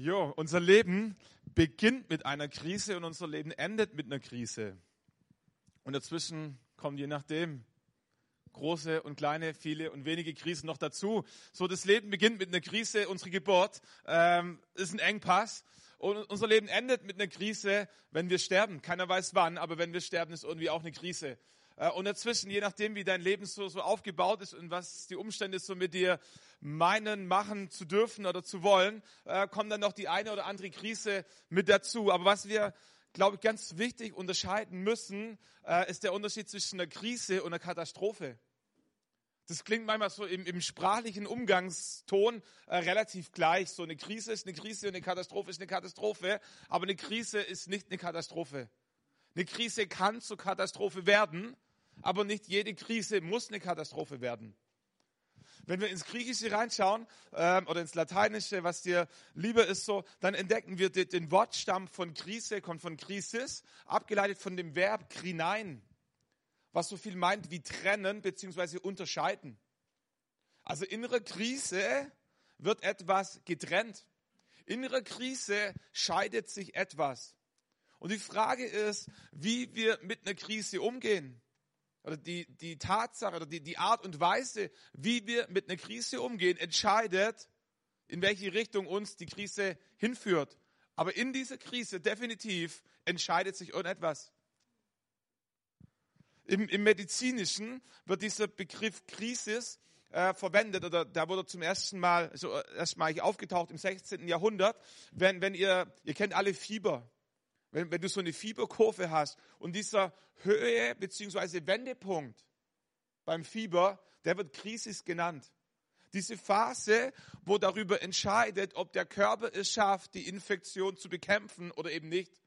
Jo, unser Leben beginnt mit einer Krise und unser Leben endet mit einer Krise. Und dazwischen kommen je nachdem große und kleine, viele und wenige Krisen noch dazu. So, das Leben beginnt mit einer Krise, unsere Geburt ähm, ist ein Engpass. Und unser Leben endet mit einer Krise, wenn wir sterben. Keiner weiß wann, aber wenn wir sterben, ist irgendwie auch eine Krise. Äh, und dazwischen, je nachdem, wie dein Leben so, so aufgebaut ist und was die Umstände so mit dir meinen, machen zu dürfen oder zu wollen, äh, kommt dann noch die eine oder andere Krise mit dazu. Aber was wir, glaube ich, ganz wichtig unterscheiden müssen, äh, ist der Unterschied zwischen einer Krise und einer Katastrophe. Das klingt manchmal so im, im sprachlichen Umgangston äh, relativ gleich. So eine Krise ist eine Krise und eine Katastrophe ist eine Katastrophe. Aber eine Krise ist nicht eine Katastrophe. Eine Krise kann zur Katastrophe werden, aber nicht jede Krise muss eine Katastrophe werden. Wenn wir ins Griechische reinschauen ähm, oder ins Lateinische, was dir lieber ist, so, dann entdecken wir den, Wortstamm von Krise, kommt von Krisis, abgeleitet von dem Verb krinein, was so viel meint wie trennen bzw. unterscheiden. Also innere Krise wird etwas getrennt. Innere Krise scheidet sich etwas. Und die Frage ist, wie wir mit einer Krise umgehen oder die, die Tatsache oder die, die Art und Weise, wie wir mit einer Krise umgehen, entscheidet, in welche Richtung uns die Krise hinführt. Aber in dieser Krise definitiv entscheidet sich irgendetwas. Im, Im Medizinischen wird dieser Begriff Krisis äh, verwendet oder da wurde zum ersten Mal so äh, erstmalig aufgetaucht im 16. Jahrhundert. Wenn, wenn ihr, ihr kennt alle Fieber. Wenn, wenn du so eine Fieberkurve hast und dieser Höhe bzw. Wendepunkt beim Fieber, der wird Krisis genannt. Diese Phase, wo darüber entscheidet, ob der Körper es schafft, die Infektion zu bekämpfen oder eben nicht.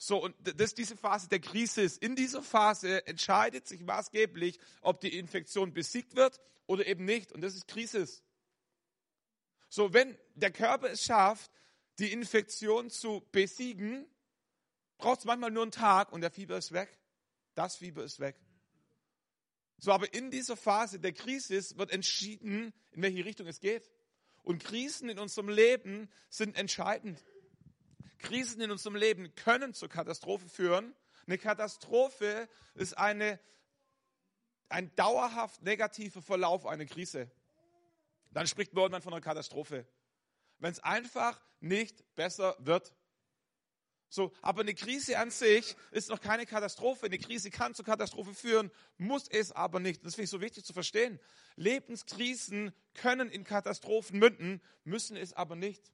So, und das ist diese Phase der Krise. In dieser Phase entscheidet sich maßgeblich, ob die Infektion besiegt wird oder eben nicht. Und das ist Krisis. So, wenn der Körper es schafft, die Infektion zu besiegen, braucht es manchmal nur einen Tag und der Fieber ist weg. Das Fieber ist weg. So, aber in dieser Phase der Krise wird entschieden, in welche Richtung es geht. Und Krisen in unserem Leben sind entscheidend. Krisen in unserem Leben können zur Katastrophe führen. Eine Katastrophe ist eine, ein dauerhaft negativer Verlauf einer Krise. Dann spricht man von einer Katastrophe. Wenn es einfach nicht besser wird. So, aber eine Krise an sich ist noch keine Katastrophe. Eine Krise kann zur Katastrophe führen, muss es aber nicht. Das finde ich so wichtig zu verstehen. Lebenskrisen können in Katastrophen münden, müssen es aber nicht.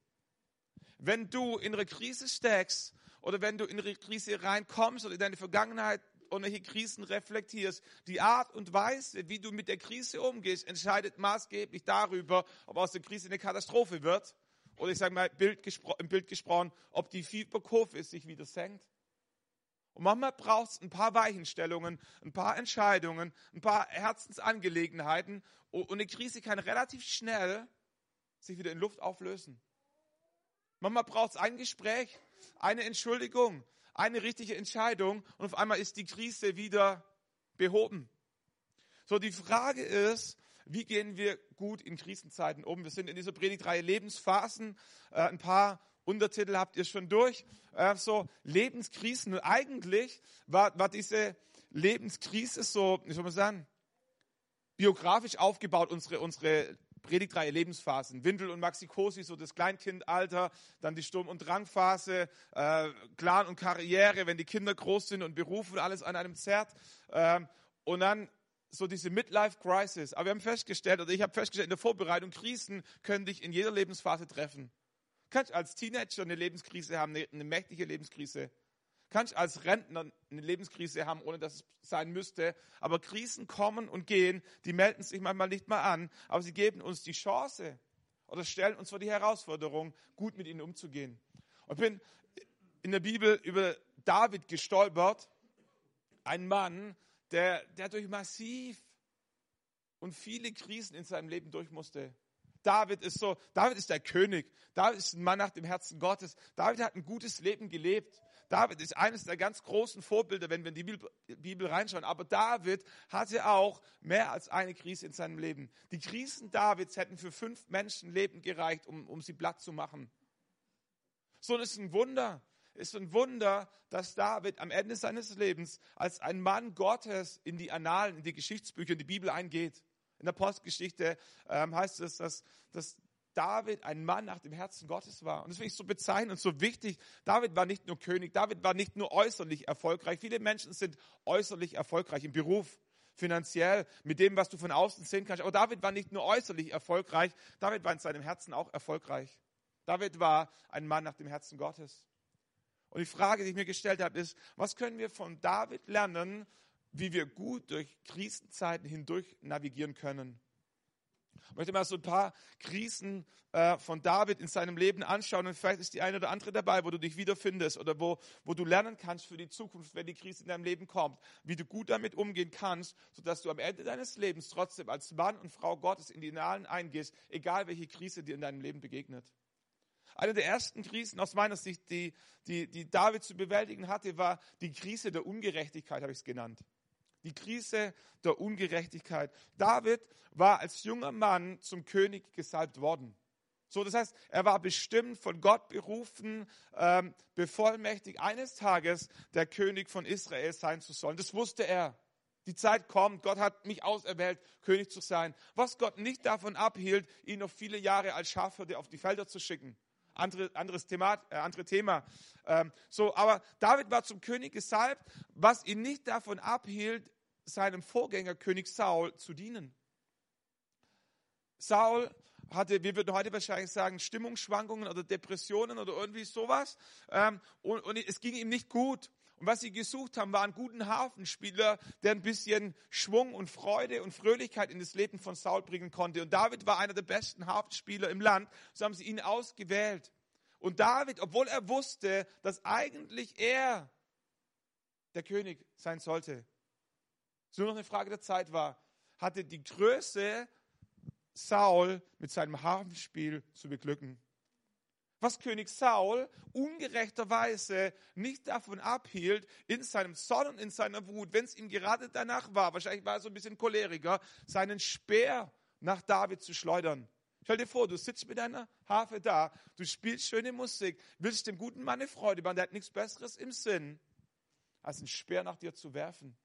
Wenn du in eine Krise steckst oder wenn du in eine Krise reinkommst oder in deine Vergangenheit und welche Krisen reflektierst, die Art und Weise, wie du mit der Krise umgehst, entscheidet maßgeblich darüber, ob aus der Krise eine Katastrophe wird oder ich sage mal Bild im Bild gesprochen, ob die Fieberkurve sich wieder senkt. Und manchmal braucht es ein paar Weichenstellungen, ein paar Entscheidungen, ein paar Herzensangelegenheiten und eine Krise kann relativ schnell sich wieder in Luft auflösen. Manchmal braucht es ein Gespräch, eine Entschuldigung, eine richtige Entscheidung und auf einmal ist die Krise wieder behoben. So, die Frage ist, wie gehen wir gut in Krisenzeiten um? Wir sind in dieser Predigtreihe Lebensphasen. Äh, ein paar Untertitel habt ihr schon durch. Äh, so Lebenskrisen. Und eigentlich war, war diese Lebenskrise so, wie soll man sagen, biografisch aufgebaut, unsere, unsere Predigtreihe Lebensphasen. Windel und Maxikosi, so das Kleinkindalter, dann die Sturm- und Drangphase, äh, Clan und Karriere, wenn die Kinder groß sind und Beruf und alles an einem zerrt. Ähm, und dann so diese Midlife Crisis. Aber wir haben festgestellt, oder ich habe festgestellt in der Vorbereitung, Krisen können dich in jeder Lebensphase treffen. Kannst als Teenager eine Lebenskrise haben, eine, eine mächtige Lebenskrise. Kannst als Rentner eine Lebenskrise haben, ohne dass es sein müsste. Aber Krisen kommen und gehen, die melden sich manchmal nicht mal an, aber sie geben uns die Chance oder stellen uns vor die Herausforderung, gut mit ihnen umzugehen. Und ich bin in der Bibel über David gestolpert, ein Mann, der, der durch massiv und viele Krisen in seinem Leben durch musste. David ist so, David ist der König. David ist ein Mann nach dem Herzen Gottes. David hat ein gutes Leben gelebt. David ist eines der ganz großen Vorbilder, wenn wir in die Bibel, Bibel reinschauen. Aber David hatte auch mehr als eine Krise in seinem Leben. Die Krisen Davids hätten für fünf Menschenleben gereicht, um, um sie platt zu machen. So ist ein Wunder. Ist ein Wunder, dass David am Ende seines Lebens als ein Mann Gottes in die Annalen, in die Geschichtsbücher, in die Bibel eingeht. In der Postgeschichte ähm, heißt es, dass, dass David ein Mann nach dem Herzen Gottes war. Und das finde ich so bezeichnend und so wichtig. David war nicht nur König, David war nicht nur äußerlich erfolgreich. Viele Menschen sind äußerlich erfolgreich im Beruf, finanziell, mit dem, was du von außen sehen kannst. Aber David war nicht nur äußerlich erfolgreich, David war in seinem Herzen auch erfolgreich. David war ein Mann nach dem Herzen Gottes. Und die Frage, die ich mir gestellt habe, ist, was können wir von David lernen, wie wir gut durch Krisenzeiten hindurch navigieren können? Ich möchte mal so ein paar Krisen äh, von David in seinem Leben anschauen und vielleicht ist die eine oder andere dabei, wo du dich wiederfindest oder wo, wo du lernen kannst für die Zukunft, wenn die Krise in deinem Leben kommt, wie du gut damit umgehen kannst, sodass du am Ende deines Lebens trotzdem als Mann und Frau Gottes in die Nahlen eingehst, egal welche Krise dir in deinem Leben begegnet. Eine der ersten Krisen aus meiner Sicht, die, die, die David zu bewältigen hatte, war die Krise der Ungerechtigkeit, habe ich es genannt die Krise der Ungerechtigkeit. David war als junger Mann zum König gesalbt worden. So, das heißt, er war bestimmt von Gott berufen, ähm, bevollmächtigt, eines Tages der König von Israel sein zu sollen. Das wusste er. Die Zeit kommt, Gott hat mich auserwählt, König zu sein. Was Gott nicht davon abhielt, ihn noch viele Jahre als Schafhirte auf die Felder zu schicken. Andere, anderes Thema, äh, andere Thema. Ähm, so, aber David war zum König gesalbt, was ihn nicht davon abhielt, seinem Vorgänger König Saul zu dienen. Saul hatte, wir würden heute wahrscheinlich sagen, Stimmungsschwankungen oder Depressionen oder irgendwie sowas. Ähm, und, und es ging ihm nicht gut. Und was sie gesucht haben, war einen guten Hafenspieler, der ein bisschen Schwung und Freude und Fröhlichkeit in das Leben von Saul bringen konnte. Und David war einer der besten Hafenspieler im Land. So haben sie ihn ausgewählt. Und David, obwohl er wusste, dass eigentlich er der König sein sollte, es nur noch eine Frage der Zeit war, hatte die Größe Saul mit seinem Hafenspiel zu beglücken. Was König Saul ungerechterweise nicht davon abhielt, in seinem Zorn und in seiner Wut, wenn es ihm gerade danach war, wahrscheinlich war er so ein bisschen Choleriker, seinen Speer nach David zu schleudern. Stell dir vor, du sitzt mit deiner Harfe da, du spielst schöne Musik, willst dem guten Mann eine Freude machen, der hat nichts Besseres im Sinn, als einen Speer nach dir zu werfen.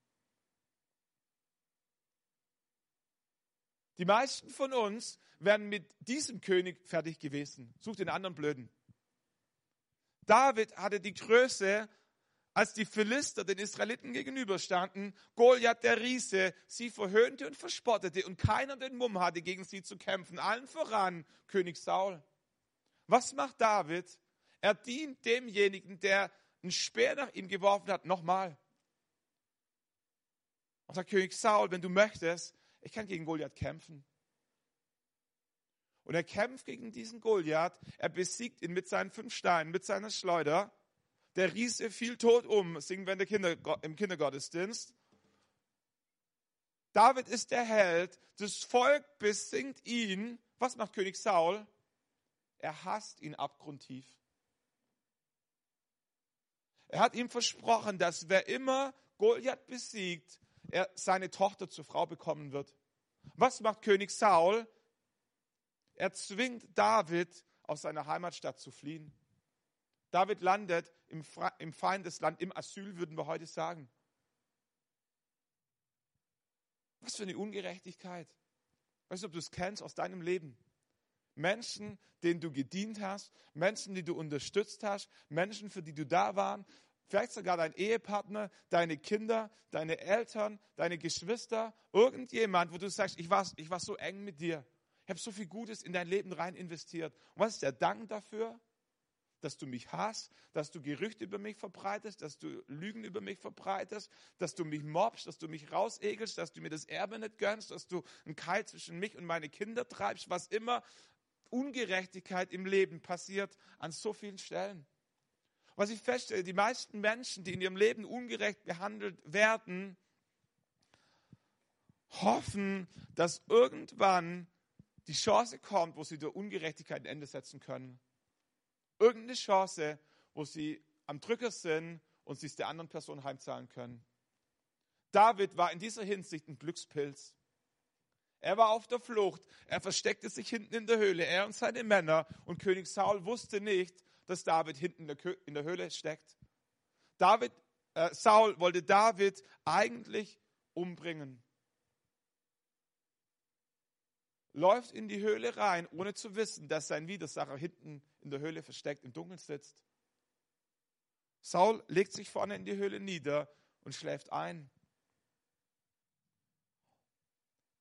Die meisten von uns wären mit diesem König fertig gewesen. Such den anderen Blöden. David hatte die Größe, als die Philister den Israeliten gegenüberstanden, Goliath der Riese sie verhöhnte und verspottete und keiner den Mumm hatte, gegen sie zu kämpfen. Allen voran König Saul. Was macht David? Er dient demjenigen, der einen Speer nach ihm geworfen hat, nochmal. Und sagt König Saul, wenn du möchtest, ich kann gegen Goliath kämpfen. Und er kämpft gegen diesen Goliath. Er besiegt ihn mit seinen fünf Steinen, mit seiner Schleuder. Der Riese fiel tot um, singen wir Kinder, im Kindergottesdienst. David ist der Held. Das Volk besingt ihn. Was macht König Saul? Er hasst ihn abgrundtief. Er hat ihm versprochen, dass wer immer Goliath besiegt, er seine Tochter zur Frau bekommen wird. Was macht König Saul? Er zwingt David, aus seiner Heimatstadt zu fliehen. David landet im, im Feindesland, im Asyl, würden wir heute sagen. Was für eine Ungerechtigkeit. Weißt du, ob du es kennst aus deinem Leben? Menschen, denen du gedient hast, Menschen, die du unterstützt hast, Menschen, für die du da waren, vielleicht sogar dein Ehepartner, deine Kinder, deine Eltern, deine Geschwister, irgendjemand, wo du sagst, ich war, ich war so eng mit dir. Ich habe so viel Gutes in dein Leben rein investiert. Und was ist der Dank dafür? Dass du mich hast, dass du Gerüchte über mich verbreitest, dass du Lügen über mich verbreitest, dass du mich mobst, dass du mich rausegelst, dass du mir das Erbe nicht gönnst, dass du einen Keil zwischen mich und meine Kinder treibst, was immer Ungerechtigkeit im Leben passiert an so vielen Stellen. Was ich feststelle, die meisten Menschen, die in ihrem Leben ungerecht behandelt werden, hoffen, dass irgendwann die Chance kommt, wo sie der Ungerechtigkeit ein Ende setzen können. Irgendeine Chance, wo sie am Drücker sind und sie es der anderen Person heimzahlen können. David war in dieser Hinsicht ein Glückspilz. Er war auf der Flucht. Er versteckte sich hinten in der Höhle, er und seine Männer. Und König Saul wusste nicht, dass David hinten in der Höhle steckt. David, äh, Saul wollte David eigentlich umbringen. Läuft in die Höhle rein, ohne zu wissen, dass sein Widersacher hinten in der Höhle versteckt im Dunkeln sitzt. Saul legt sich vorne in die Höhle nieder und schläft ein.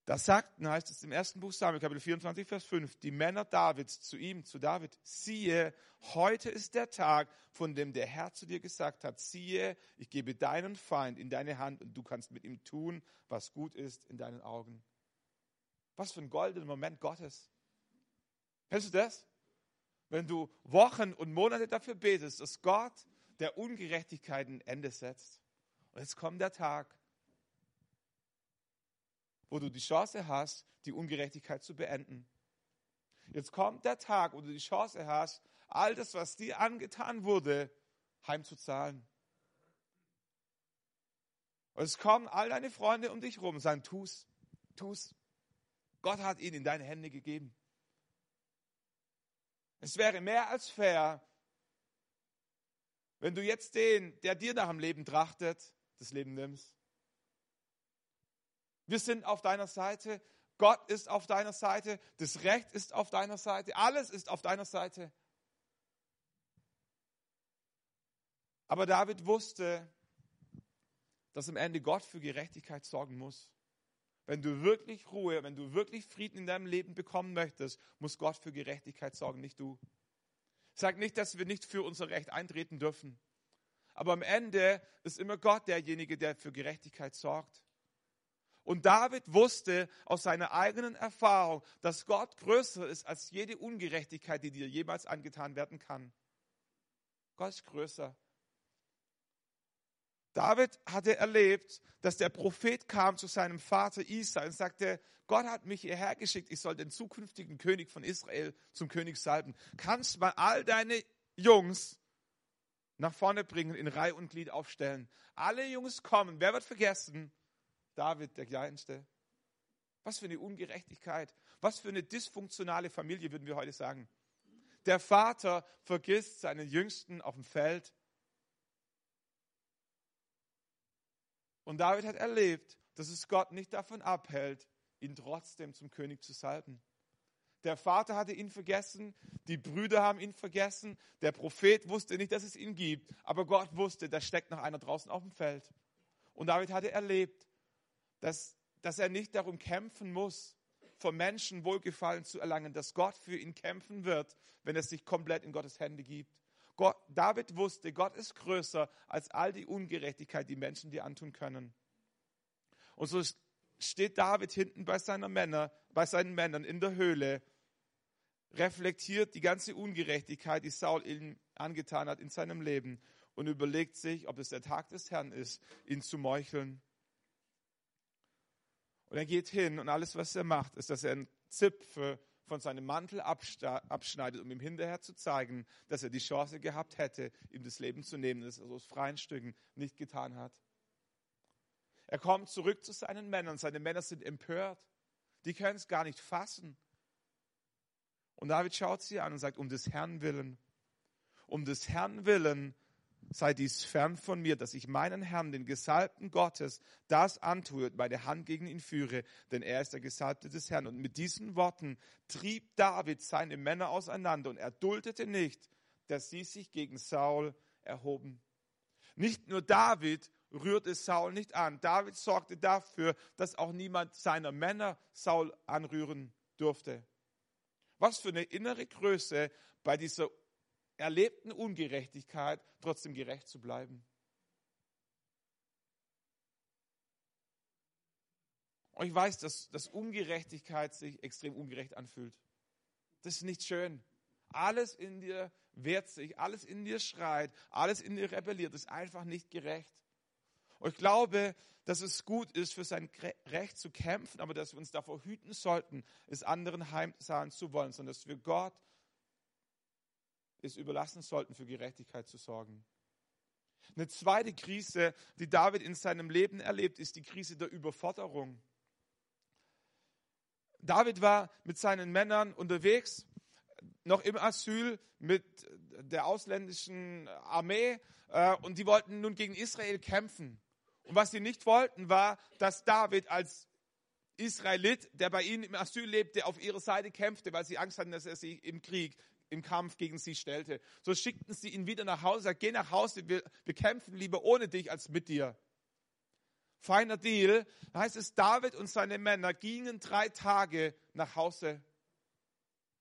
Da sagten, heißt es im ersten Buch Samuel, Kapitel 24, Vers 5, die Männer Davids zu ihm, zu David, siehe, heute ist der Tag, von dem der Herr zu dir gesagt hat, siehe, ich gebe deinen Feind in deine Hand und du kannst mit ihm tun, was gut ist in deinen Augen. Was für ein goldener Moment Gottes. Kennst du das? Wenn du Wochen und Monate dafür betest, dass Gott der Ungerechtigkeit ein Ende setzt. Und jetzt kommt der Tag, wo du die Chance hast, die Ungerechtigkeit zu beenden. Jetzt kommt der Tag, wo du die Chance hast, all das, was dir angetan wurde, heimzuzahlen. Und es kommen all deine Freunde um dich rum und sagen, tu's, tu's. Gott hat ihn in deine Hände gegeben. Es wäre mehr als fair, wenn du jetzt den, der dir nach dem Leben trachtet, das Leben nimmst. Wir sind auf deiner Seite. Gott ist auf deiner Seite. Das Recht ist auf deiner Seite. Alles ist auf deiner Seite. Aber David wusste, dass am Ende Gott für Gerechtigkeit sorgen muss. Wenn du wirklich Ruhe, wenn du wirklich Frieden in deinem Leben bekommen möchtest, muss Gott für Gerechtigkeit sorgen, nicht du. Sag nicht, dass wir nicht für unser Recht eintreten dürfen. Aber am Ende ist immer Gott derjenige, der für Gerechtigkeit sorgt. Und David wusste aus seiner eigenen Erfahrung, dass Gott größer ist als jede Ungerechtigkeit, die dir jemals angetan werden kann. Gott ist größer. David hatte erlebt, dass der Prophet kam zu seinem Vater Isa und sagte, Gott hat mich hierher geschickt, ich soll den zukünftigen König von Israel zum König salben. Kannst mal all deine Jungs nach vorne bringen, in Reihe und Glied aufstellen. Alle Jungs kommen. Wer wird vergessen? David, der Kleinste. Was für eine Ungerechtigkeit. Was für eine dysfunktionale Familie, würden wir heute sagen. Der Vater vergisst seinen Jüngsten auf dem Feld. Und David hat erlebt, dass es Gott nicht davon abhält, ihn trotzdem zum König zu salben. Der Vater hatte ihn vergessen, die Brüder haben ihn vergessen, der Prophet wusste nicht, dass es ihn gibt, aber Gott wusste, da steckt noch einer draußen auf dem Feld. Und David hatte erlebt, dass, dass er nicht darum kämpfen muss, vom Menschen Wohlgefallen zu erlangen, dass Gott für ihn kämpfen wird, wenn er sich komplett in Gottes Hände gibt. Gott, David wusste, Gott ist größer als all die Ungerechtigkeit, die Menschen dir antun können. Und so steht David hinten bei, seiner Männer, bei seinen Männern in der Höhle, reflektiert die ganze Ungerechtigkeit, die Saul ihm angetan hat in seinem Leben und überlegt sich, ob es der Tag des Herrn ist, ihn zu meucheln. Und er geht hin und alles, was er macht, ist, dass er einen Zipfel von seinem Mantel abschneidet, um ihm hinterher zu zeigen, dass er die Chance gehabt hätte, ihm das Leben zu nehmen, das er aus freien Stücken nicht getan hat. Er kommt zurück zu seinen Männern. Seine Männer sind empört. Die können es gar nicht fassen. Und David schaut sie an und sagt, um des Herrn willen, um des Herrn willen sei dies fern von mir, dass ich meinen Herrn, den Gesalbten Gottes, das antue und meine Hand gegen ihn führe, denn er ist der Gesalbte des Herrn. Und mit diesen Worten trieb David seine Männer auseinander und er duldete nicht, dass sie sich gegen Saul erhoben. Nicht nur David rührte Saul nicht an. David sorgte dafür, dass auch niemand seiner Männer Saul anrühren durfte. Was für eine innere Größe bei dieser erlebten Ungerechtigkeit trotzdem gerecht zu bleiben. Und ich weiß, dass, dass Ungerechtigkeit sich extrem ungerecht anfühlt. Das ist nicht schön. Alles in dir wehrt sich, alles in dir schreit, alles in dir rebelliert, ist einfach nicht gerecht. Und ich glaube, dass es gut ist, für sein Recht zu kämpfen, aber dass wir uns davor hüten sollten, es anderen heimzahlen zu wollen, sondern dass wir Gott es überlassen sollten, für Gerechtigkeit zu sorgen. Eine zweite Krise, die David in seinem Leben erlebt, ist die Krise der Überforderung. David war mit seinen Männern unterwegs. noch im Asyl mit der ausländischen Armee äh, und die wollten nun gegen Israel kämpfen. Und was sie nicht wollten, war, dass David als Israelit, der bei ihnen im Asyl lebte, auf ihrer Seite kämpfte, weil sie Angst hatten, dass er sie im Krieg, im Kampf gegen sie stellte. So schickten sie ihn wieder nach Hause, sagten, geh nach Hause, wir, wir kämpfen lieber ohne dich als mit dir. Feiner Deal. Da heißt es, David und seine Männer gingen drei Tage nach Hause.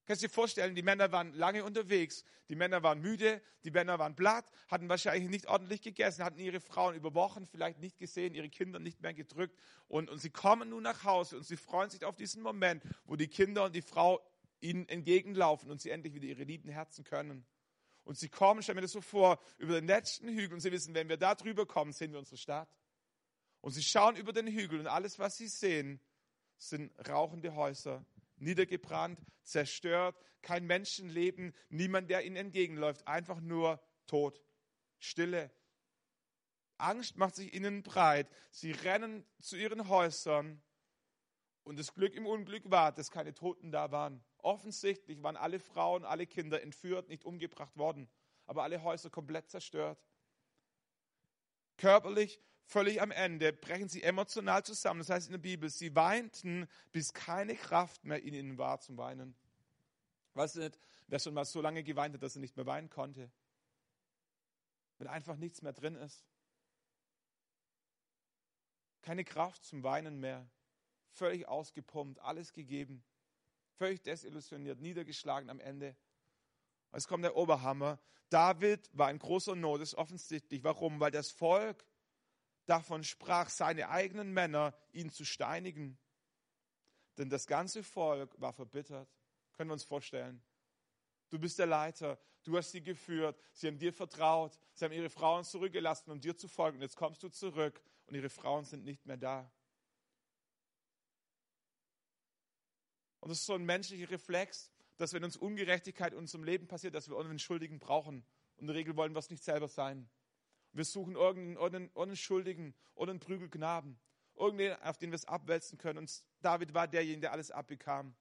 Kannst du dir vorstellen, die Männer waren lange unterwegs, die Männer waren müde, die Männer waren platt, hatten wahrscheinlich nicht ordentlich gegessen, hatten ihre Frauen über Wochen vielleicht nicht gesehen, ihre Kinder nicht mehr gedrückt. Und, und sie kommen nun nach Hause und sie freuen sich auf diesen Moment, wo die Kinder und die Frau ihnen entgegenlaufen und sie endlich wieder ihre lieben Herzen können. Und sie kommen, stellen mir das so vor, über den letzten Hügel und sie wissen, wenn wir da drüber kommen, sehen wir unsere Stadt. Und sie schauen über den Hügel und alles, was sie sehen, sind rauchende Häuser, niedergebrannt, zerstört, kein Menschenleben, niemand, der ihnen entgegenläuft, einfach nur Tod, Stille. Angst macht sich ihnen breit. Sie rennen zu ihren Häusern und das Glück im Unglück war, dass keine Toten da waren. Offensichtlich waren alle Frauen, alle Kinder entführt, nicht umgebracht worden, aber alle Häuser komplett zerstört. Körperlich völlig am Ende, brechen sie emotional zusammen. Das heißt in der Bibel, sie weinten, bis keine Kraft mehr in ihnen war zum Weinen. Weißt du nicht, wer schon mal so lange geweint hat, dass er nicht mehr weinen konnte? Wenn einfach nichts mehr drin ist. Keine Kraft zum Weinen mehr. Völlig ausgepumpt, alles gegeben. Völlig desillusioniert, niedergeschlagen am Ende. Es kommt der Oberhammer. David war in großer Not, ist offensichtlich. Warum? Weil das Volk davon sprach, seine eigenen Männer ihn zu steinigen. Denn das ganze Volk war verbittert. Können wir uns vorstellen. Du bist der Leiter, du hast sie geführt, sie haben dir vertraut, sie haben ihre Frauen zurückgelassen, um dir zu folgen. Jetzt kommst du zurück und ihre Frauen sind nicht mehr da. Und das ist so ein menschlicher Reflex, dass wenn uns Ungerechtigkeit in unserem Leben passiert, dass wir einen Schuldigen brauchen. Und in der Regel wollen wir es nicht selber sein. Wir suchen irgendeinen unschuldigen oder einen Prügelknaben. Irgendeinen, auf den wir es abwälzen können. Und David war derjenige, der alles abbekam.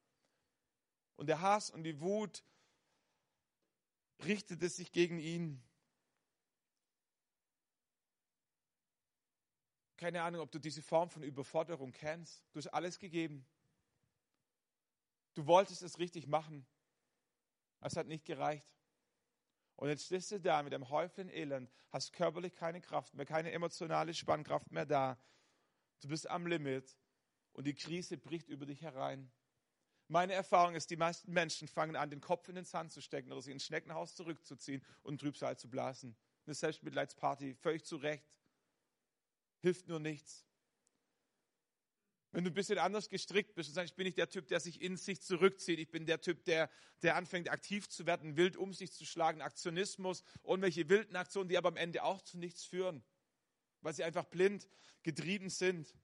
Und der Hass und die Wut richtete sich gegen ihn. Keine Ahnung, ob du diese Form von Überforderung kennst. Du hast alles gegeben. Du wolltest es richtig machen. Es hat nicht gereicht. Und jetzt stehst du da mit einem Häufchen Elend, hast körperlich keine Kraft mehr, keine emotionale Spannkraft mehr da. Du bist am Limit und die Krise bricht über dich herein. Meine Erfahrung ist, die meisten Menschen fangen an, den Kopf in den Sand zu stecken oder sich ins Schneckenhaus zurückzuziehen und Trübsal zu blasen. Eine Selbstmitleidsparty, völlig zu Recht. Hilft nur nichts. Wenn du ein bisschen anders gestrickt bist und sagst, ich bin nicht der Typ, der sich in sich zurückzieht, ich bin der Typ, der, der anfängt aktiv zu werden, wild um sich zu schlagen, Aktionismus, irgendwelche wilden Aktionen, die aber am Ende auch zu nichts führen, weil sie einfach blind getrieben sind.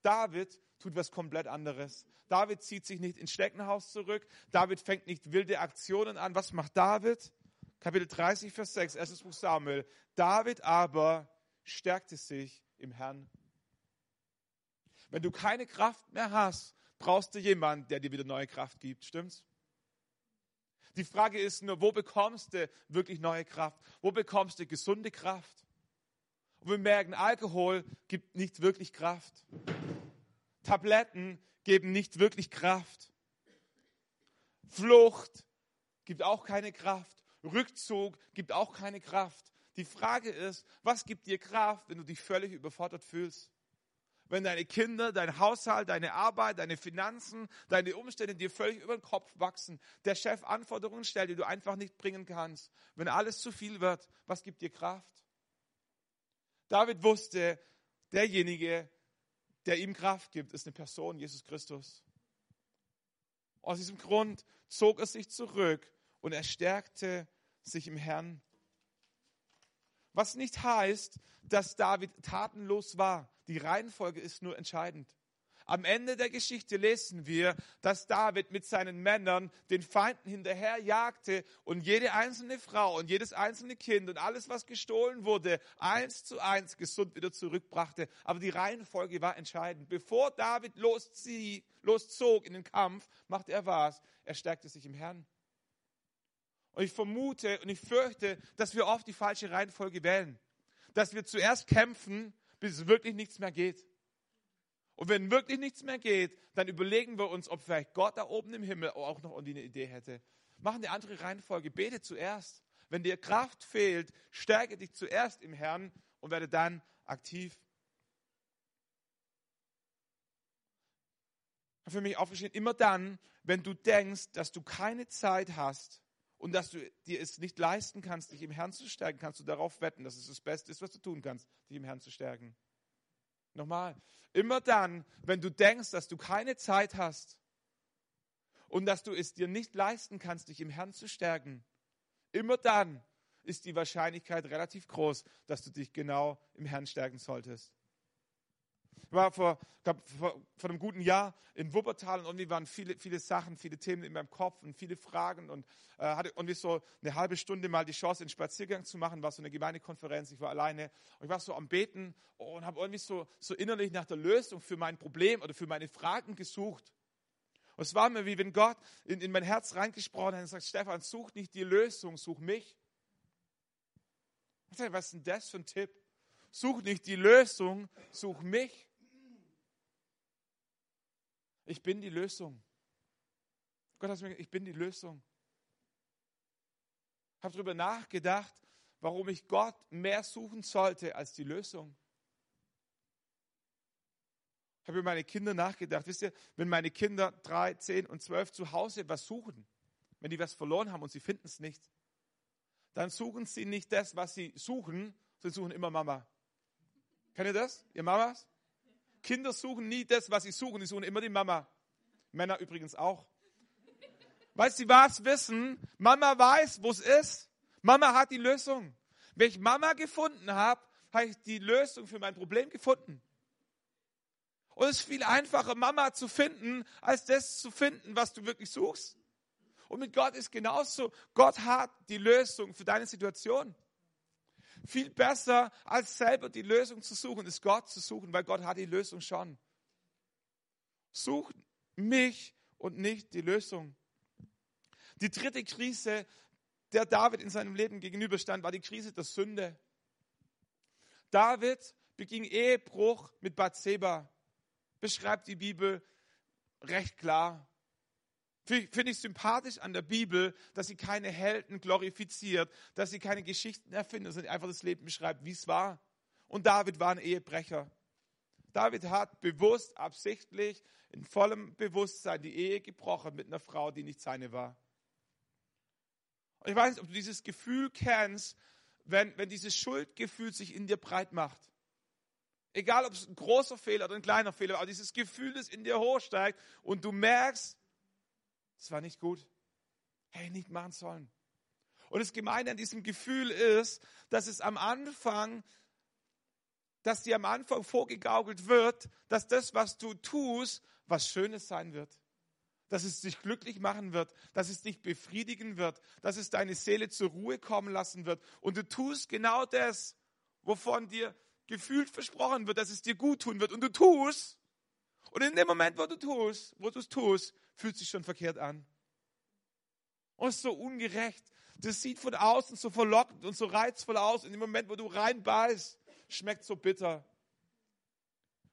David tut was komplett anderes. David zieht sich nicht ins Steckenhaus zurück. David fängt nicht wilde Aktionen an. Was macht David? Kapitel 30, Vers 6, erstes Buch Samuel. David aber stärkte sich im Herrn wenn du keine Kraft mehr hast, brauchst du jemanden, der dir wieder neue Kraft gibt. Stimmt's? Die Frage ist nur, wo bekommst du wirklich neue Kraft? Wo bekommst du gesunde Kraft? Und wir merken, Alkohol gibt nicht wirklich Kraft. Tabletten geben nicht wirklich Kraft. Flucht gibt auch keine Kraft. Rückzug gibt auch keine Kraft. Die Frage ist, was gibt dir Kraft, wenn du dich völlig überfordert fühlst? Wenn deine Kinder, dein Haushalt, deine Arbeit, deine Finanzen, deine Umstände dir völlig über den Kopf wachsen, der Chef Anforderungen stellt, die du einfach nicht bringen kannst, wenn alles zu viel wird, was gibt dir Kraft? David wusste, derjenige, der ihm Kraft gibt, ist eine Person, Jesus Christus. Aus diesem Grund zog er sich zurück und er stärkte sich im Herrn. Was nicht heißt, dass David tatenlos war. Die Reihenfolge ist nur entscheidend. Am Ende der Geschichte lesen wir, dass David mit seinen Männern den Feinden hinterherjagte und jede einzelne Frau und jedes einzelne Kind und alles, was gestohlen wurde, eins zu eins gesund wieder zurückbrachte. Aber die Reihenfolge war entscheidend. Bevor David loszog in den Kampf, machte er was? Er stärkte sich im Herrn. Und ich vermute und ich fürchte, dass wir oft die falsche Reihenfolge wählen. Dass wir zuerst kämpfen, bis es wirklich nichts mehr geht. Und wenn wirklich nichts mehr geht, dann überlegen wir uns, ob vielleicht Gott da oben im Himmel auch noch eine Idee hätte. Machen eine andere Reihenfolge. Bete zuerst. Wenn dir Kraft fehlt, stärke dich zuerst im Herrn und werde dann aktiv. Für mich aufgeschrieben, immer dann, wenn du denkst, dass du keine Zeit hast und dass du dir es nicht leisten kannst, dich im Herrn zu stärken, kannst du darauf wetten, dass es das Beste ist, was du tun kannst, dich im Herrn zu stärken. Nochmal, immer dann, wenn du denkst, dass du keine Zeit hast und dass du es dir nicht leisten kannst, dich im Herrn zu stärken, immer dann ist die Wahrscheinlichkeit relativ groß, dass du dich genau im Herrn stärken solltest. Ich war vor, glaub, vor, vor einem guten Jahr in Wuppertal und irgendwie waren viele, viele Sachen, viele Themen in meinem Kopf und viele Fragen und äh, hatte irgendwie so eine halbe Stunde mal die Chance, einen Spaziergang zu machen, war so eine Gemeindekonferenz, ich war alleine und ich war so am Beten und habe irgendwie so, so innerlich nach der Lösung für mein Problem oder für meine Fragen gesucht. Und es war mir wie wenn Gott in, in mein Herz reingesprochen hat und sagt, Stefan, such nicht die Lösung, such mich. Was ist denn das für ein Tipp? Such nicht die Lösung, such mich. Ich bin die Lösung. Gott hat mir gesagt, ich bin die Lösung. Ich habe darüber nachgedacht, warum ich Gott mehr suchen sollte als die Lösung. Ich habe über meine Kinder nachgedacht. Wisst ihr, wenn meine Kinder drei, zehn und zwölf zu Hause was suchen, wenn die was verloren haben und sie finden es nicht, dann suchen sie nicht das, was sie suchen, sie suchen immer Mama. Kennt ihr das, ihr Mamas? Kinder suchen nie das, was sie suchen, die suchen immer die Mama. Männer übrigens auch. Weil sie was wissen, Mama weiß, wo es ist. Mama hat die Lösung. Wenn ich Mama gefunden habe, habe ich die Lösung für mein Problem gefunden. Und es ist viel einfacher, Mama zu finden, als das zu finden, was du wirklich suchst. Und mit Gott ist genauso. Gott hat die Lösung für deine Situation. Viel besser, als selber die Lösung zu suchen, ist Gott zu suchen, weil Gott hat die Lösung schon. Such mich und nicht die Lösung. Die dritte Krise, der David in seinem Leben gegenüberstand, war die Krise der Sünde. David beging Ehebruch mit Bathseba, beschreibt die Bibel recht klar. Finde ich sympathisch an der Bibel, dass sie keine Helden glorifiziert, dass sie keine Geschichten erfindet, sondern einfach das Leben beschreibt, wie es war. Und David war ein Ehebrecher. David hat bewusst, absichtlich, in vollem Bewusstsein die Ehe gebrochen mit einer Frau, die nicht seine war. Und ich weiß nicht, ob du dieses Gefühl kennst, wenn, wenn dieses Schuldgefühl sich in dir breit macht. Egal, ob es ein großer Fehler oder ein kleiner Fehler, aber dieses Gefühl, das in dir hochsteigt und du merkst, es war nicht gut. Hey, nicht machen sollen. Und das Gemeine an diesem Gefühl ist, dass es am Anfang, dass dir am Anfang vorgegaukelt wird, dass das, was du tust, was Schönes sein wird. Dass es dich glücklich machen wird, dass es dich befriedigen wird, dass es deine Seele zur Ruhe kommen lassen wird. Und du tust genau das, wovon dir gefühlt versprochen wird, dass es dir gut tun wird. Und du tust. Und in dem Moment, wo du tust, wo du es tust, fühlt sich schon verkehrt an. Und es ist so ungerecht. Das sieht von außen so verlockend und so reizvoll aus. In dem Moment, wo du reinbeißt, schmeckt so bitter.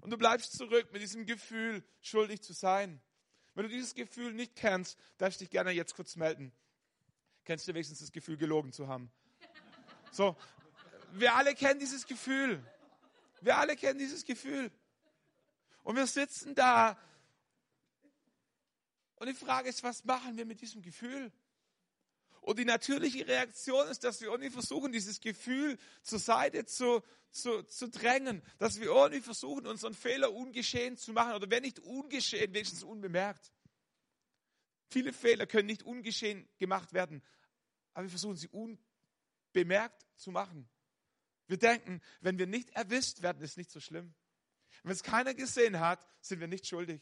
Und du bleibst zurück mit diesem Gefühl, schuldig zu sein. Wenn du dieses Gefühl nicht kennst, darfst du dich gerne jetzt kurz melden. Kennst du wenigstens das Gefühl, gelogen zu haben? So, wir alle kennen dieses Gefühl. Wir alle kennen dieses Gefühl. Und wir sitzen da und die Frage ist, was machen wir mit diesem Gefühl? Und die natürliche Reaktion ist, dass wir irgendwie versuchen, dieses Gefühl zur Seite zu, zu, zu drängen, dass wir irgendwie versuchen, unseren Fehler ungeschehen zu machen oder wenn nicht ungeschehen, wenigstens unbemerkt. Viele Fehler können nicht ungeschehen gemacht werden, aber wir versuchen sie unbemerkt zu machen. Wir denken, wenn wir nicht erwischt werden, ist nicht so schlimm. Wenn es keiner gesehen hat, sind wir nicht schuldig.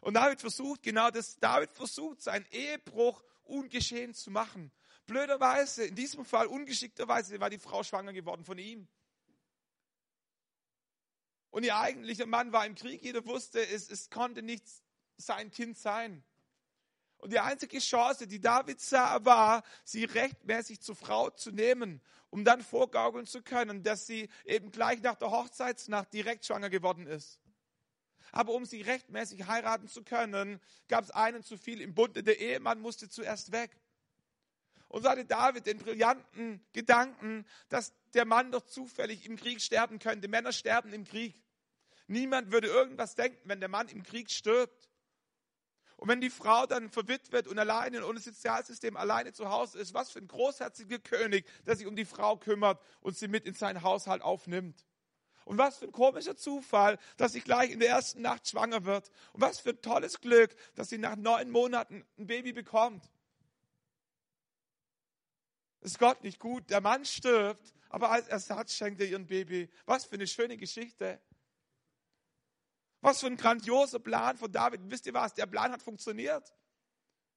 Und David versucht genau das. David versucht, seinen Ehebruch ungeschehen zu machen. Blöderweise, in diesem Fall ungeschickterweise, war die Frau schwanger geworden von ihm. Und ihr eigentlicher Mann war im Krieg. Jeder wusste, es, es konnte nicht sein Kind sein. Und die einzige Chance, die David sah, war, sie rechtmäßig zur Frau zu nehmen, um dann vorgaukeln zu können, dass sie eben gleich nach der Hochzeitsnacht direkt schwanger geworden ist. Aber um sie rechtmäßig heiraten zu können, gab es einen zu viel im Bunde. Der Ehemann musste zuerst weg. Und so hatte David den brillanten Gedanken, dass der Mann doch zufällig im Krieg sterben könnte. Männer sterben im Krieg. Niemand würde irgendwas denken, wenn der Mann im Krieg stirbt. Und wenn die Frau dann verwitwet und alleine ohne Sozialsystem alleine zu Hause ist, was für ein großherziger König, der sich um die Frau kümmert und sie mit in seinen Haushalt aufnimmt. Und was für ein komischer Zufall, dass sie gleich in der ersten Nacht schwanger wird. Und was für ein tolles Glück, dass sie nach neun Monaten ein Baby bekommt. Ist Gott nicht gut? Der Mann stirbt, aber als Ersatz schenkt er ihr ein Baby. Was für eine schöne Geschichte. Was für ein grandioser Plan von David. wisst ihr was? Der Plan hat funktioniert.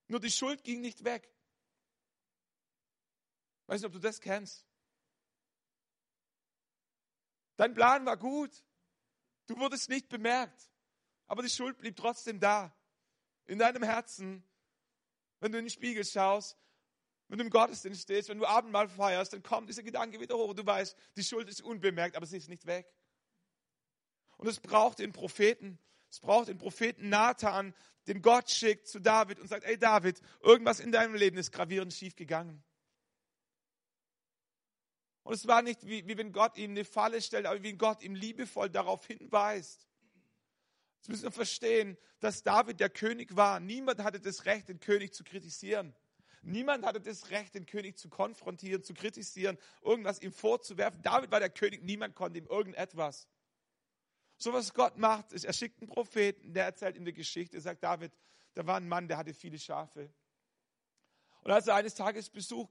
Nur die Schuld ging nicht weg. Weiß nicht, ob du das kennst. Dein Plan war gut. Du wurdest nicht bemerkt. Aber die Schuld blieb trotzdem da. In deinem Herzen. Wenn du in den Spiegel schaust, wenn du im Gottesdienst stehst, wenn du Abendmahl feierst, dann kommt dieser Gedanke wieder hoch. Du weißt, die Schuld ist unbemerkt, aber sie ist nicht weg. Und es braucht den Propheten. Es braucht den Propheten Nathan, den Gott schickt zu David und sagt, ey David, irgendwas in deinem Leben ist gravierend schief gegangen. Und es war nicht wie, wie wenn Gott ihm eine Falle stellt, aber wie Gott ihm liebevoll darauf hinweist. Jetzt müssen wir verstehen, dass David der König war. Niemand hatte das Recht, den König zu kritisieren. Niemand hatte das Recht, den König zu konfrontieren, zu kritisieren, irgendwas ihm vorzuwerfen. David war der König, niemand konnte ihm irgendetwas. So was Gott macht, ist, er schickt einen Propheten, der erzählt ihm die Geschichte, er sagt, David, da war ein Mann, der hatte viele Schafe. Und als er eines Tages Besuch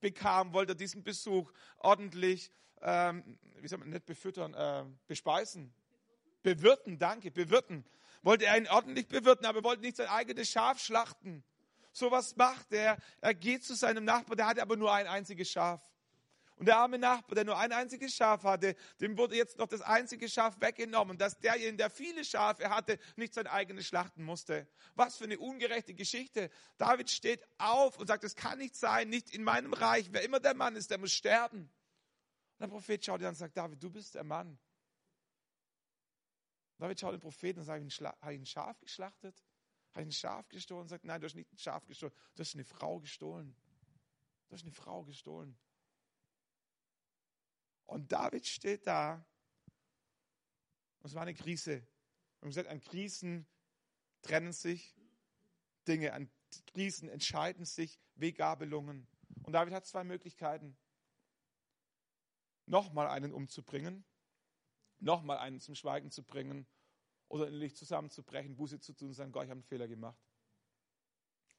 bekam, wollte er diesen Besuch ordentlich, ähm, wie soll man nicht befüttern, äh, bespeisen. Bewirten, danke, bewirten. Wollte er ihn ordentlich bewirten, aber er wollte nicht sein eigenes Schaf schlachten. So was macht er. Er geht zu seinem Nachbarn, der hatte aber nur ein einziges Schaf. Und der arme Nachbar, der nur ein einziges Schaf hatte, dem wurde jetzt noch das einzige Schaf weggenommen, dass derjenige, der viele Schafe hatte, nicht sein eigenes schlachten musste. Was für eine ungerechte Geschichte. David steht auf und sagt, es kann nicht sein, nicht in meinem Reich. Wer immer der Mann ist, der muss sterben. Und der Prophet schaut ihn an und sagt, David, du bist der Mann. David schaut den Propheten und sagt, habe ich ein Schaf geschlachtet? Habe ich ein Schaf gestohlen? Und sagt, nein, du hast nicht ein Schaf gestohlen, du hast eine Frau gestohlen. Du hast eine Frau gestohlen. Und David steht da. Und es war eine Krise. Haben gesagt, an Krisen trennen sich Dinge, an Krisen entscheiden sich Weggabelungen. Und David hat zwei Möglichkeiten. Nochmal einen umzubringen, nochmal einen zum Schweigen zu bringen oder innerlich zusammenzubrechen, Buße zu tun und sagen, Gott, ich habe einen Fehler gemacht.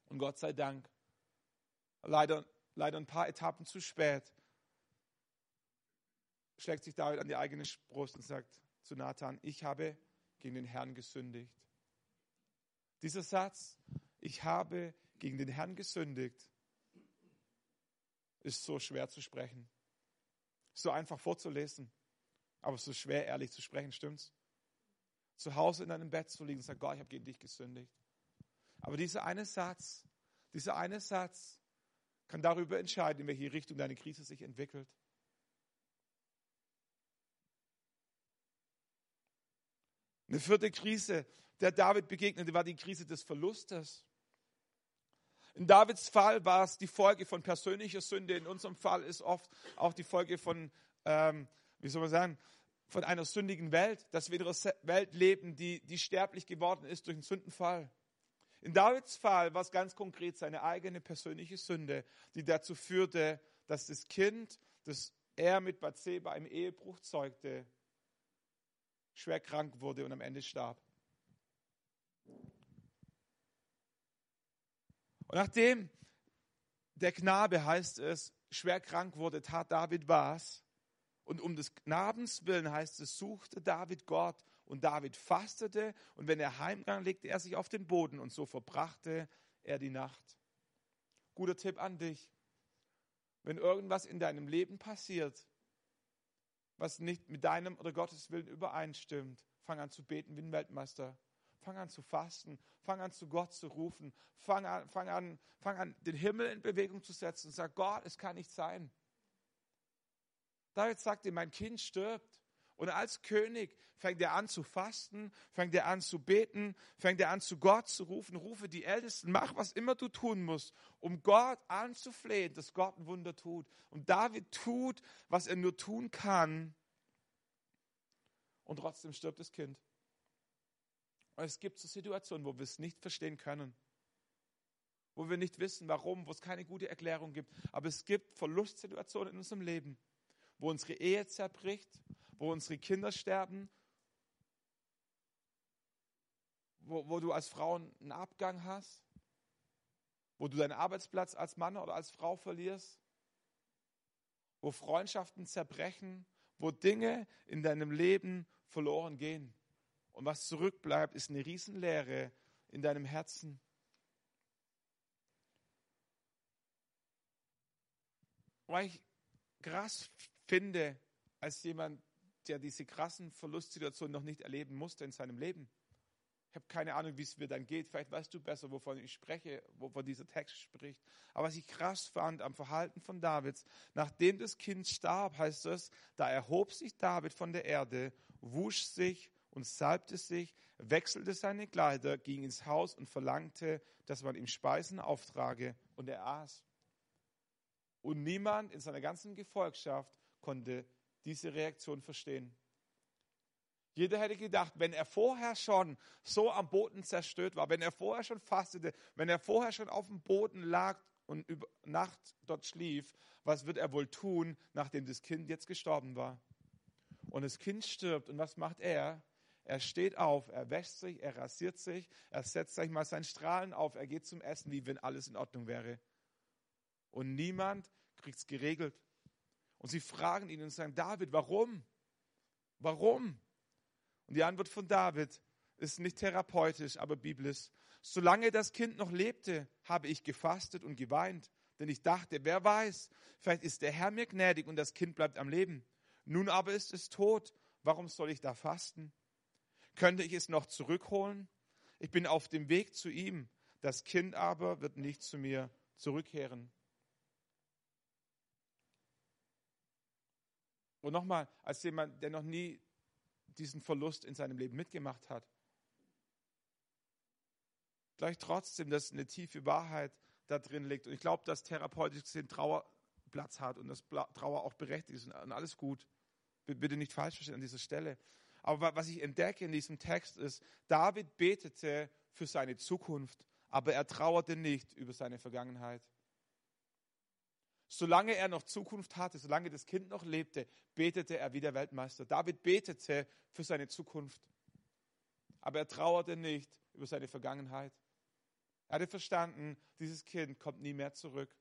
Und Gott sei Dank, leider, leider ein paar Etappen zu spät, schlägt sich David an die eigene Brust und sagt zu Nathan, ich habe gegen den Herrn gesündigt. Dieser Satz, ich habe gegen den Herrn gesündigt, ist so schwer zu sprechen. So einfach vorzulesen, aber so schwer ehrlich zu sprechen, stimmt's? Zu Hause in deinem Bett zu liegen und sagen, Gott, ich habe gegen dich gesündigt. Aber dieser eine Satz, dieser eine Satz kann darüber entscheiden, in welche Richtung deine Krise sich entwickelt. Eine vierte Krise, der David begegnete, war die Krise des Verlustes. In Davids Fall war es die Folge von persönlicher Sünde. In unserem Fall ist oft auch die Folge von, ähm, wie soll man sagen, von einer sündigen Welt, dass wir in einer Welt leben, die, die sterblich geworden ist durch einen Sündenfall. In Davids Fall war es ganz konkret seine eigene persönliche Sünde, die dazu führte, dass das Kind, das er mit Bathseba im Ehebruch zeugte, schwer krank wurde und am Ende starb. Und nachdem der Knabe, heißt es, schwer krank wurde, tat David was. Und um des Knabens willen heißt es, suchte David Gott und David fastete und wenn er heimgang, legte er sich auf den Boden und so verbrachte er die Nacht. Guter Tipp an dich. Wenn irgendwas in deinem Leben passiert, was nicht mit deinem oder Gottes Willen übereinstimmt, fang an zu beten wie ein Weltmeister. Fang an zu fasten. Fang an zu Gott zu rufen. Fang an, fang an, fang an den Himmel in Bewegung zu setzen und sag, Gott, es kann nicht sein. David sagte, mein Kind stirbt. Und als König fängt er an zu fasten, fängt er an zu beten, fängt er an zu Gott zu rufen, rufe die Ältesten, mach was immer du tun musst, um Gott anzuflehen, dass Gott ein Wunder tut. Und David tut, was er nur tun kann. Und trotzdem stirbt das Kind. Und es gibt so Situationen, wo wir es nicht verstehen können. Wo wir nicht wissen, warum, wo es keine gute Erklärung gibt. Aber es gibt Verlustsituationen in unserem Leben, wo unsere Ehe zerbricht, wo unsere Kinder sterben, wo, wo du als Frau einen Abgang hast, wo du deinen Arbeitsplatz als Mann oder als Frau verlierst, wo Freundschaften zerbrechen, wo Dinge in deinem Leben verloren gehen. Und was zurückbleibt, ist eine Riesenleere in deinem Herzen. Weil ich krass finde, als jemand, der diese krassen Verlustsituationen noch nicht erleben musste in seinem Leben. Ich habe keine Ahnung, wie es mir dann geht. Vielleicht weißt du besser, wovon ich spreche, wovon dieser Text spricht. Aber was ich krass fand am Verhalten von Davids, nachdem das Kind starb, heißt es, da erhob sich David von der Erde, wusch sich und salbte sich, wechselte seine Kleider, ging ins Haus und verlangte, dass man ihm Speisen auftrage und er aß. Und niemand in seiner ganzen Gefolgschaft konnte diese Reaktion verstehen. Jeder hätte gedacht, wenn er vorher schon so am Boden zerstört war, wenn er vorher schon fastete, wenn er vorher schon auf dem Boden lag und über Nacht dort schlief, was wird er wohl tun, nachdem das Kind jetzt gestorben war? Und das Kind stirbt und was macht er? Er steht auf, er wäscht sich, er rasiert sich, er setzt sich mal seinen Strahlen auf, er geht zum Essen, wie wenn alles in Ordnung wäre. Und niemand kriegt es geregelt. Und sie fragen ihn und sagen, David, warum? Warum? Und die Antwort von David ist nicht therapeutisch, aber biblisch. Solange das Kind noch lebte, habe ich gefastet und geweint, denn ich dachte, wer weiß, vielleicht ist der Herr mir gnädig und das Kind bleibt am Leben. Nun aber ist es tot, warum soll ich da fasten? Könnte ich es noch zurückholen? Ich bin auf dem Weg zu ihm, das Kind aber wird nicht zu mir zurückkehren. Und nochmal, als jemand, der noch nie diesen Verlust in seinem Leben mitgemacht hat, gleich trotzdem, dass eine tiefe Wahrheit da drin liegt. Und ich glaube, dass therapeutisch gesehen Trauer Platz hat und dass Trauer auch berechtigt ist und alles gut. Bitte nicht falsch verstehen an dieser Stelle. Aber was ich entdecke in diesem Text ist, David betete für seine Zukunft, aber er trauerte nicht über seine Vergangenheit. Solange er noch Zukunft hatte, solange das Kind noch lebte, betete er wie der Weltmeister. David betete für seine Zukunft. Aber er trauerte nicht über seine Vergangenheit. Er hatte verstanden, dieses Kind kommt nie mehr zurück.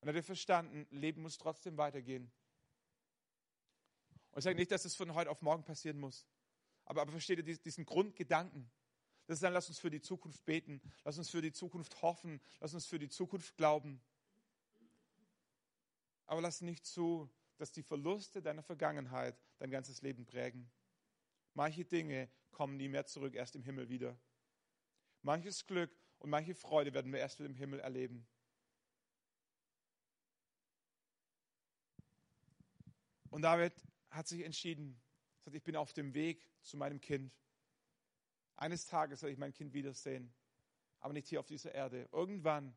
Und er hatte verstanden, Leben muss trotzdem weitergehen. Und ich sage nicht, dass es von heute auf morgen passieren muss. Aber, aber versteht ihr diesen Grundgedanken? Das ist dann, lass uns für die Zukunft beten, lass uns für die Zukunft hoffen, lass uns für die Zukunft glauben. Aber lass nicht zu, dass die Verluste deiner Vergangenheit dein ganzes Leben prägen. Manche Dinge kommen nie mehr zurück, erst im Himmel wieder. Manches Glück und manche Freude werden wir erst wieder im Himmel erleben. Und David hat sich entschieden, ich bin auf dem Weg zu meinem Kind. Eines Tages werde ich mein Kind wiedersehen, aber nicht hier auf dieser Erde. Irgendwann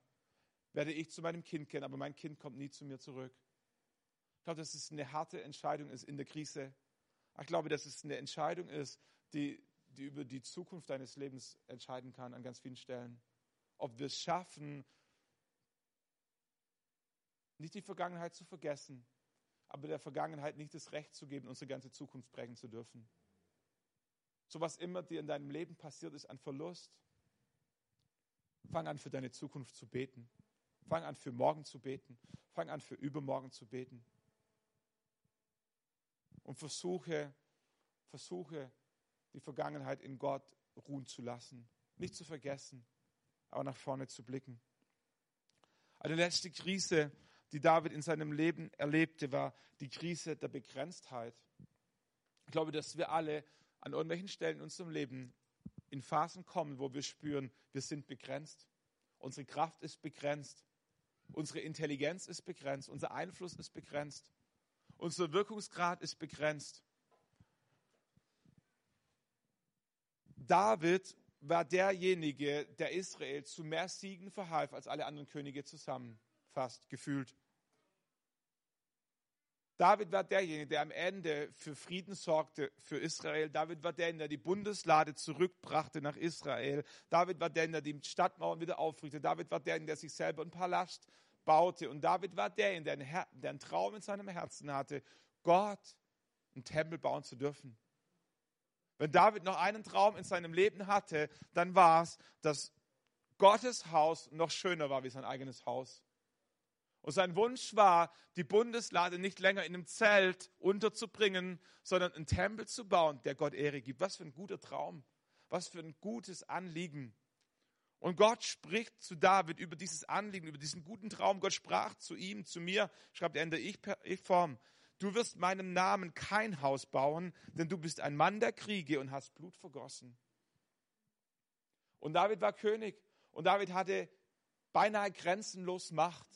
werde ich zu meinem Kind kehren, aber mein Kind kommt nie zu mir zurück. Ich glaube, dass es eine harte Entscheidung ist in der Krise. Ich glaube, dass es eine Entscheidung ist, die, die über die Zukunft deines Lebens entscheiden kann an ganz vielen Stellen. Ob wir es schaffen, nicht die Vergangenheit zu vergessen, aber der Vergangenheit nicht das Recht zu geben, unsere ganze Zukunft prägen zu dürfen. So was immer dir in deinem Leben passiert ist an Verlust, fang an für deine Zukunft zu beten. Fang an für morgen zu beten. Fang an für übermorgen zu beten. Und versuche, versuche die Vergangenheit in Gott ruhen zu lassen. Nicht zu vergessen, aber nach vorne zu blicken. Eine letzte Krise, die David in seinem Leben erlebte, war die Krise der Begrenztheit. Ich glaube, dass wir alle an irgendwelchen Stellen in unserem Leben in Phasen kommen, wo wir spüren, wir sind begrenzt. Unsere Kraft ist begrenzt. Unsere Intelligenz ist begrenzt. Unser Einfluss ist begrenzt. Unser Wirkungsgrad ist begrenzt. David war derjenige, der Israel zu mehr Siegen verhalf als alle anderen Könige zusammen, fast gefühlt. David war derjenige, der am Ende für Frieden sorgte für Israel. David war derjenige, der die Bundeslade zurückbrachte nach Israel. David war derjenige, der die Stadtmauern wieder aufrichtete. David war derjenige, der sich selber einen Palast baute. Und David war derjenige, der einen, Traum in seinem Herzen hatte, Gott einen Tempel bauen zu dürfen. Wenn David noch einen Traum in seinem Leben hatte, dann war es, dass Gottes Haus noch schöner war wie sein eigenes Haus. Und sein Wunsch war, die Bundeslade nicht länger in einem Zelt unterzubringen, sondern einen Tempel zu bauen, der Gott Ehre gibt. Was für ein guter Traum. Was für ein gutes Anliegen. Und Gott spricht zu David über dieses Anliegen, über diesen guten Traum. Gott sprach zu ihm, zu mir, schreibt er in der Ich-Form. Du wirst meinem Namen kein Haus bauen, denn du bist ein Mann der Kriege und hast Blut vergossen. Und David war König und David hatte beinahe grenzenlos Macht.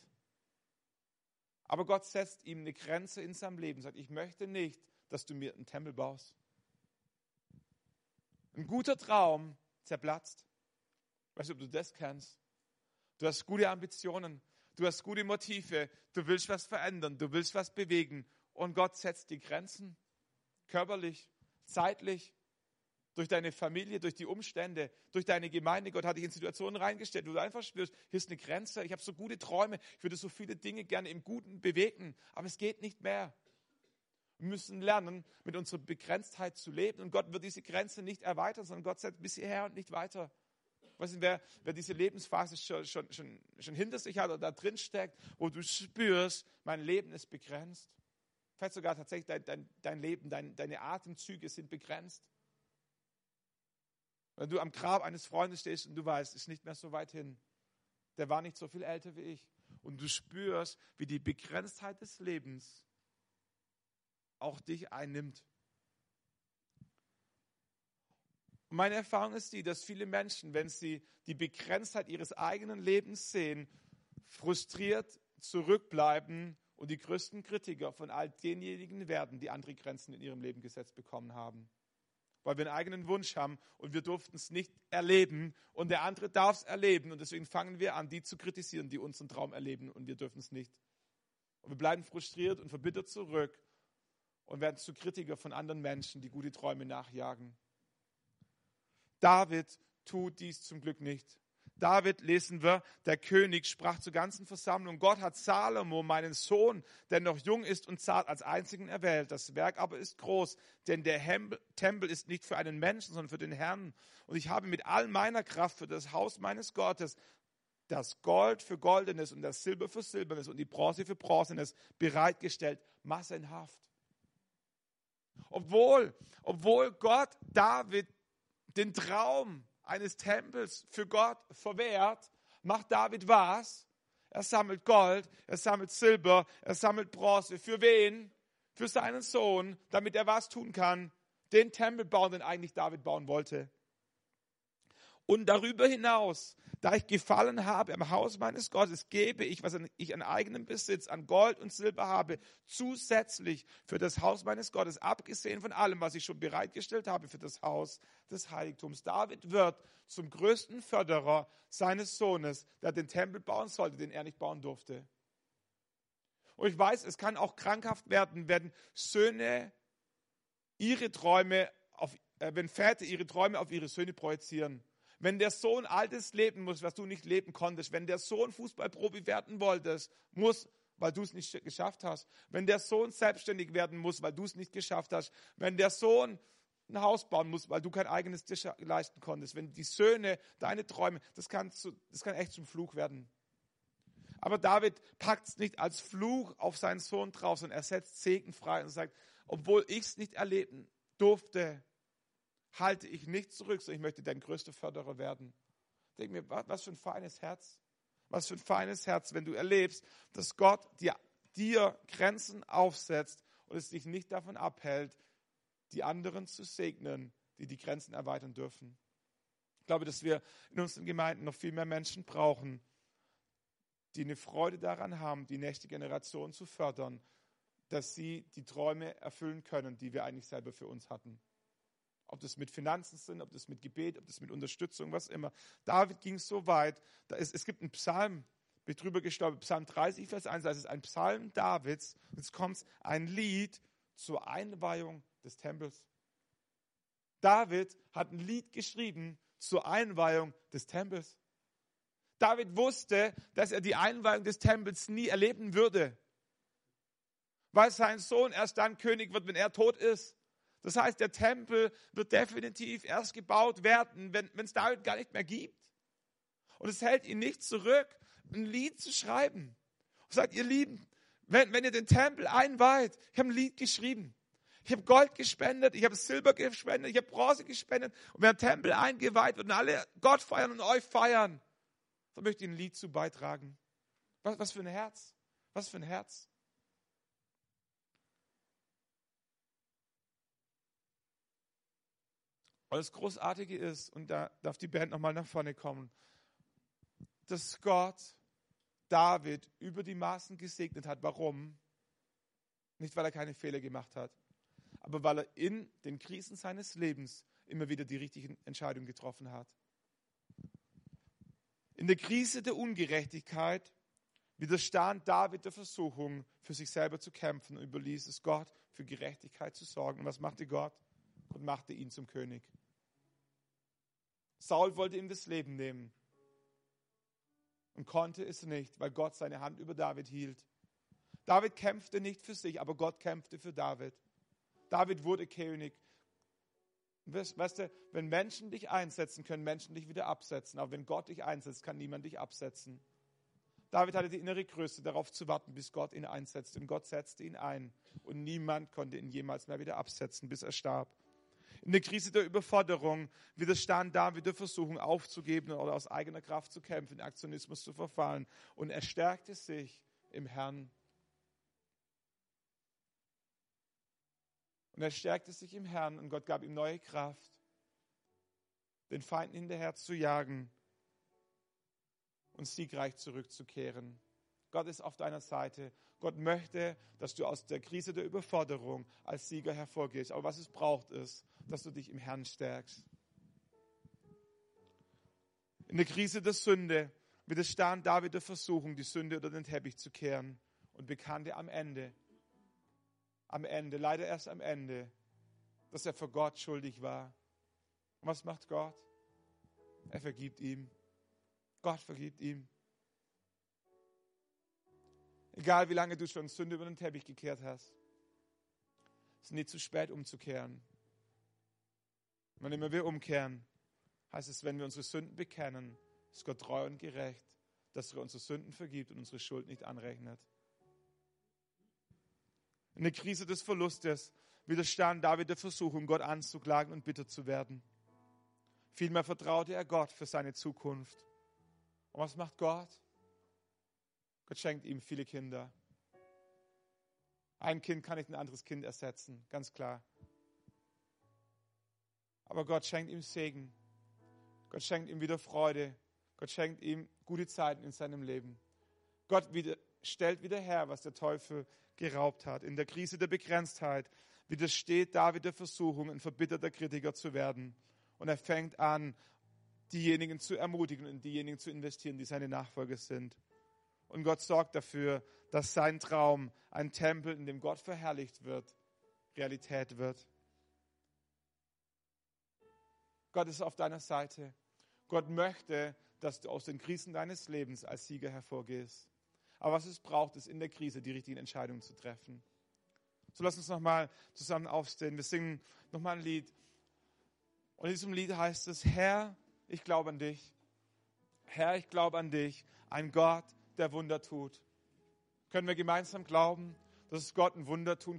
Aber Gott setzt ihm eine Grenze in seinem Leben, sagt, ich möchte nicht, dass du mir einen Tempel baust. Ein guter Traum zerplatzt. Weißt du, ob du das kennst? Du hast gute Ambitionen, du hast gute Motive, du willst was verändern, du willst was bewegen und Gott setzt die Grenzen, körperlich, zeitlich, durch deine Familie, durch die Umstände, durch deine Gemeinde. Gott hat dich in Situationen reingestellt, wo du einfach spürst, hier ist eine Grenze, ich habe so gute Träume, ich würde so viele Dinge gerne im Guten bewegen, aber es geht nicht mehr. Wir müssen lernen, mit unserer Begrenztheit zu leben und Gott wird diese Grenze nicht erweitern, sondern Gott sagt bis hierher und nicht weiter. Weißt du, wer, wer diese Lebensphase schon, schon, schon, schon hinter sich hat oder da drin steckt, wo du spürst, mein Leben ist begrenzt. Vielleicht sogar tatsächlich dein, dein, dein Leben, dein, deine Atemzüge sind begrenzt. Wenn du am Grab eines Freundes stehst und du weißt, ist nicht mehr so weit hin. Der war nicht so viel älter wie ich. Und du spürst, wie die Begrenztheit des Lebens auch dich einnimmt. Und meine Erfahrung ist die, dass viele Menschen, wenn sie die Begrenztheit ihres eigenen Lebens sehen, frustriert zurückbleiben und die größten Kritiker von all denjenigen werden, die andere Grenzen in ihrem Leben gesetzt bekommen haben. Weil wir einen eigenen Wunsch haben und wir durften es nicht erleben und der andere darf es erleben und deswegen fangen wir an, die zu kritisieren, die unseren Traum erleben und wir dürfen es nicht. Und wir bleiben frustriert und verbittert zurück und werden zu Kritiker von anderen Menschen, die gute Träume nachjagen. David tut dies zum Glück nicht. David lesen wir, der König sprach zur ganzen Versammlung, Gott hat Salomo, meinen Sohn, der noch jung ist und zart, als einzigen erwählt. Das Werk aber ist groß, denn der Tempel ist nicht für einen Menschen, sondern für den Herrn. Und ich habe mit all meiner Kraft für das Haus meines Gottes das Gold für Goldenes und das Silber für Silbernes und die Bronze für Bronzenes bereitgestellt, massenhaft. Obwohl, obwohl Gott David den Traum eines Tempels für Gott verwehrt, macht David was? Er sammelt Gold, er sammelt Silber, er sammelt Bronze. Für wen? Für seinen Sohn, damit er was tun kann? Den Tempel bauen, den eigentlich David bauen wollte. Und darüber hinaus da ich gefallen habe am Haus meines Gottes, gebe ich, was ich an eigenem Besitz, an Gold und Silber habe, zusätzlich für das Haus meines Gottes, abgesehen von allem, was ich schon bereitgestellt habe für das Haus des Heiligtums. David wird zum größten Förderer seines Sohnes, der den Tempel bauen sollte, den er nicht bauen durfte. Und ich weiß, es kann auch krankhaft werden, wenn Söhne ihre Träume auf, äh, wenn Väter ihre Träume auf ihre Söhne projizieren. Wenn der Sohn altes leben muss, was du nicht leben konntest, wenn der Sohn Fußballprofi werden wolltest, muss, weil du es nicht geschafft hast, wenn der Sohn selbstständig werden muss, weil du es nicht geschafft hast, wenn der Sohn ein Haus bauen muss, weil du kein eigenes Tisch leisten konntest, wenn die Söhne deine Träume, das kann, zu, das kann echt zum Fluch werden. Aber David packt es nicht als Fluch auf seinen Sohn drauf, sondern er setzt Segen frei und sagt, obwohl ich es nicht erleben durfte, halte ich nicht zurück, sondern ich möchte dein größter Förderer werden. Denk mir, was für ein feines Herz. Was für ein feines Herz, wenn du erlebst, dass Gott dir, dir Grenzen aufsetzt und es dich nicht davon abhält, die anderen zu segnen, die die Grenzen erweitern dürfen. Ich glaube, dass wir in unseren Gemeinden noch viel mehr Menschen brauchen, die eine Freude daran haben, die nächste Generation zu fördern, dass sie die Träume erfüllen können, die wir eigentlich selber für uns hatten. Ob das mit Finanzen sind, ob das mit Gebet, ob das mit Unterstützung, was immer. David ging so weit, da ist, es gibt einen Psalm, bin drüber gestolpert, Psalm 30, Vers 1, das ist ein Psalm Davids, jetzt kommt ein Lied zur Einweihung des Tempels. David hat ein Lied geschrieben zur Einweihung des Tempels. David wusste, dass er die Einweihung des Tempels nie erleben würde, weil sein Sohn erst dann König wird, wenn er tot ist. Das heißt, der Tempel wird definitiv erst gebaut werden, wenn es David gar nicht mehr gibt. Und es hält ihn nicht zurück, ein Lied zu schreiben. Und sagt, ihr Lieben, wenn, wenn ihr den Tempel einweiht, ich habe ein Lied geschrieben. Ich habe Gold gespendet, ich habe Silber gespendet, ich habe Bronze gespendet. Und wenn der Tempel eingeweiht wird und alle Gott feiern und euch feiern, dann möchte ich ein Lied zu beitragen. Was, was für ein Herz. Was für ein Herz. Und das Großartige ist, und da darf die Band nochmal nach vorne kommen, dass Gott David über die Maßen gesegnet hat. Warum? Nicht, weil er keine Fehler gemacht hat, aber weil er in den Krisen seines Lebens immer wieder die richtigen Entscheidungen getroffen hat. In der Krise der Ungerechtigkeit widerstand David der Versuchung, für sich selber zu kämpfen und überließ es Gott, für Gerechtigkeit zu sorgen. Und was machte Gott? Und machte ihn zum König. Saul wollte ihm das Leben nehmen und konnte es nicht, weil Gott seine Hand über David hielt. David kämpfte nicht für sich, aber Gott kämpfte für David. David wurde König. Weißt du, wenn Menschen dich einsetzen, können Menschen dich wieder absetzen. Aber wenn Gott dich einsetzt, kann niemand dich absetzen. David hatte die innere Größe, darauf zu warten, bis Gott ihn einsetzt. Und Gott setzte ihn ein. Und niemand konnte ihn jemals mehr wieder absetzen, bis er starb. In der Krise der Überforderung widerstand David der Versuchung aufzugeben oder aus eigener Kraft zu kämpfen, in Aktionismus zu verfallen. Und er stärkte sich im Herrn Und er stärkte sich im Herrn und Gott gab ihm neue Kraft, den Feinden hinterher zu jagen und siegreich zurückzukehren. Gott ist auf deiner Seite. Gott möchte, dass du aus der Krise der Überforderung als Sieger hervorgehst. Aber was es braucht, ist, dass du dich im Herrn stärkst. In der Krise der Sünde widerstand David der Versuchung, die Sünde unter den Teppich zu kehren und bekannte am Ende, am Ende, leider erst am Ende, dass er vor Gott schuldig war. Und was macht Gott? Er vergibt ihm. Gott vergibt ihm. Egal wie lange du schon Sünde über den Teppich gekehrt hast, es ist nie zu spät umzukehren. Wann immer wir umkehren, heißt es, wenn wir unsere Sünden bekennen, ist Gott treu und gerecht, dass er unsere Sünden vergibt und unsere Schuld nicht anrechnet. In der Krise des Verlustes widerstand David der Versuchung, Gott anzuklagen und bitter zu werden. Vielmehr vertraute er Gott für seine Zukunft. Und was macht Gott? Gott schenkt ihm viele Kinder. Ein Kind kann nicht ein anderes Kind ersetzen, ganz klar. Aber Gott schenkt ihm Segen. Gott schenkt ihm wieder Freude. Gott schenkt ihm gute Zeiten in seinem Leben. Gott wieder, stellt wieder her, was der Teufel geraubt hat. In der Krise der Begrenztheit widersteht David der Versuchung, ein verbitterter Kritiker zu werden. Und er fängt an, diejenigen zu ermutigen und diejenigen zu investieren, die seine Nachfolger sind. Und Gott sorgt dafür, dass sein Traum, ein Tempel, in dem Gott verherrlicht wird, Realität wird. Gott ist auf deiner Seite. Gott möchte, dass du aus den Krisen deines Lebens als Sieger hervorgehst. Aber was es braucht, ist in der Krise die richtigen Entscheidungen zu treffen. So lass uns nochmal zusammen aufstehen. Wir singen nochmal ein Lied. Und in diesem Lied heißt es, Herr, ich glaube an dich. Herr, ich glaube an dich. Ein Gott, der Wunder tut. Können wir gemeinsam glauben, dass Gott ein Wunder tun